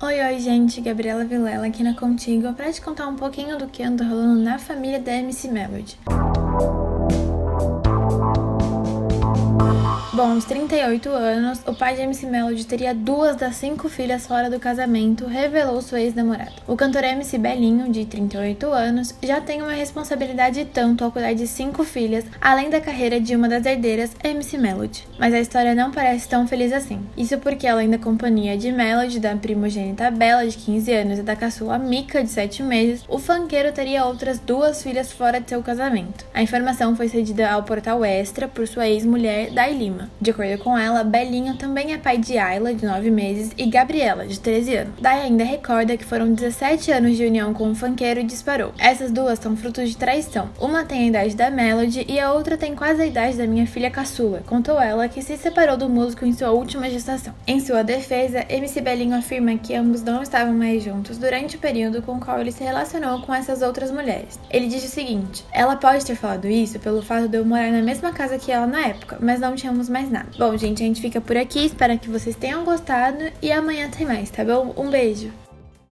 Oi, oi, gente, Gabriela Vilela aqui na Contigo para te contar um pouquinho do que anda rolando na família da MC Melody. Bom, aos 38 anos, o pai de MC Melody teria duas das cinco filhas fora do casamento, revelou sua ex-namorada. O cantor MC Belinho, de 38 anos, já tem uma responsabilidade tanto ao cuidar de cinco filhas, além da carreira de uma das herdeiras, MC Melody. Mas a história não parece tão feliz assim. Isso porque, além da companhia de Melody, da primogênita Bela, de 15 anos, e da caçula Mika, de 7 meses, o funkeiro teria outras duas filhas fora de seu casamento. A informação foi cedida ao portal Extra por sua ex-mulher, Dai Lima. De acordo com ela, Belinho também é pai de Ayla, de 9 meses, e Gabriela, de 13 anos. Dai ainda recorda que foram 17 anos de união com o funkeiro e disparou. Essas duas são frutos de traição. Uma tem a idade da Melody e a outra tem quase a idade da minha filha caçula, contou ela que se separou do músico em sua última gestação. Em sua defesa, MC Belinho afirma que ambos não estavam mais juntos durante o período com o qual ele se relacionou com essas outras mulheres. Ele diz o seguinte: Ela pode ter falado isso pelo fato de eu morar na mesma casa que ela na época, mas não tínhamos mais mais nada. Bom, gente, a gente fica por aqui. Espero que vocês tenham gostado e amanhã tem mais, tá bom? Um beijo!